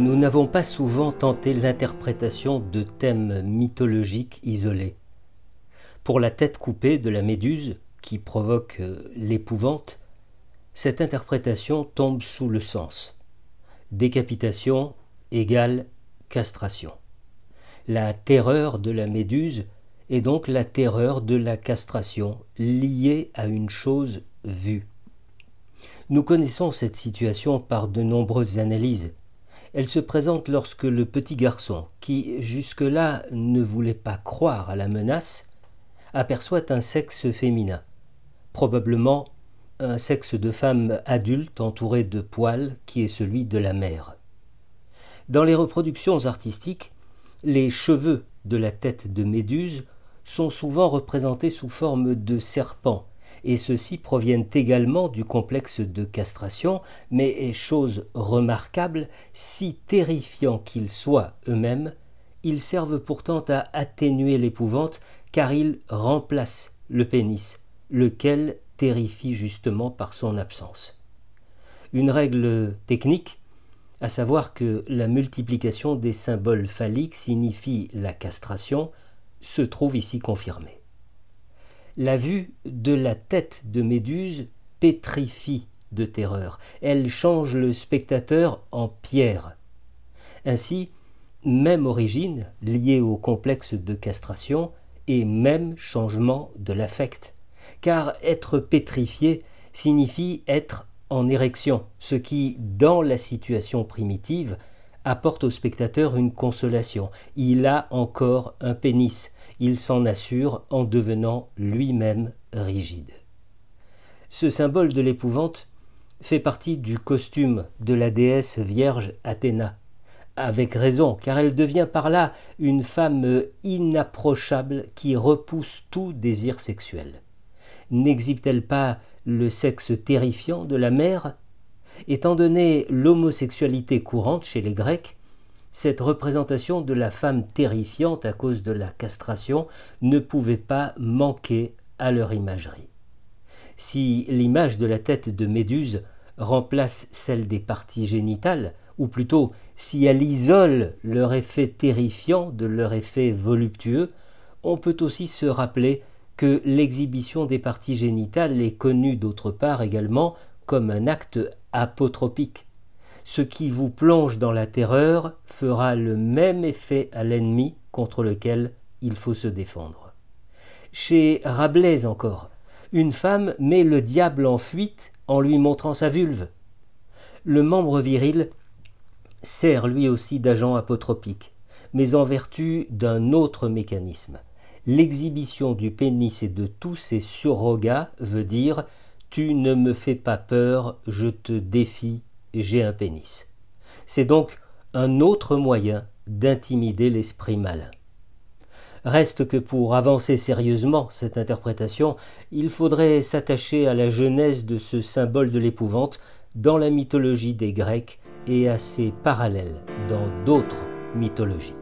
Nous n'avons pas souvent tenté l'interprétation de thèmes mythologiques isolés. Pour la tête coupée de la méduse, qui provoque euh, l'épouvante, cette interprétation tombe sous le sens. Décapitation égale castration. La terreur de la méduse est donc la terreur de la castration liée à une chose vue. Nous connaissons cette situation par de nombreuses analyses elle se présente lorsque le petit garçon, qui jusque-là ne voulait pas croire à la menace, aperçoit un sexe féminin, probablement un sexe de femme adulte entouré de poils qui est celui de la mère. Dans les reproductions artistiques, les cheveux de la tête de Méduse sont souvent représentés sous forme de serpents et ceux-ci proviennent également du complexe de castration, mais, chose remarquable, si terrifiants qu'ils soient eux-mêmes, ils servent pourtant à atténuer l'épouvante, car ils remplacent le pénis, lequel terrifie justement par son absence. Une règle technique, à savoir que la multiplication des symboles phalliques signifie la castration, se trouve ici confirmée la vue de la tête de Méduse pétrifie de terreur. Elle change le spectateur en pierre. Ainsi, même origine liée au complexe de castration et même changement de l'affect. Car être pétrifié signifie être en érection, ce qui, dans la situation primitive, apporte au spectateur une consolation. Il a encore un pénis, il s'en assure en devenant lui-même rigide. Ce symbole de l'épouvante fait partie du costume de la déesse vierge Athéna, avec raison, car elle devient par là une femme inapprochable qui repousse tout désir sexuel. N'exhibe-t-elle pas le sexe terrifiant de la mère Étant donné l'homosexualité courante chez les Grecs, cette représentation de la femme terrifiante à cause de la castration ne pouvait pas manquer à leur imagerie. Si l'image de la tête de Méduse remplace celle des parties génitales, ou plutôt si elle isole leur effet terrifiant de leur effet voluptueux, on peut aussi se rappeler que l'exhibition des parties génitales est connue d'autre part également comme un acte apotropique, ce qui vous plonge dans la terreur fera le même effet à l'ennemi contre lequel il faut se défendre. Chez Rabelais encore, une femme met le diable en fuite en lui montrant sa vulve. Le membre viril sert lui aussi d'agent apotropique, mais en vertu d'un autre mécanisme. L'exhibition du pénis et de tous ses surrogats veut dire Tu ne me fais pas peur, je te défie j'ai un pénis. C'est donc un autre moyen d'intimider l'esprit malin. Reste que pour avancer sérieusement cette interprétation, il faudrait s'attacher à la genèse de ce symbole de l'épouvante dans la mythologie des Grecs et à ses parallèles dans d'autres mythologies.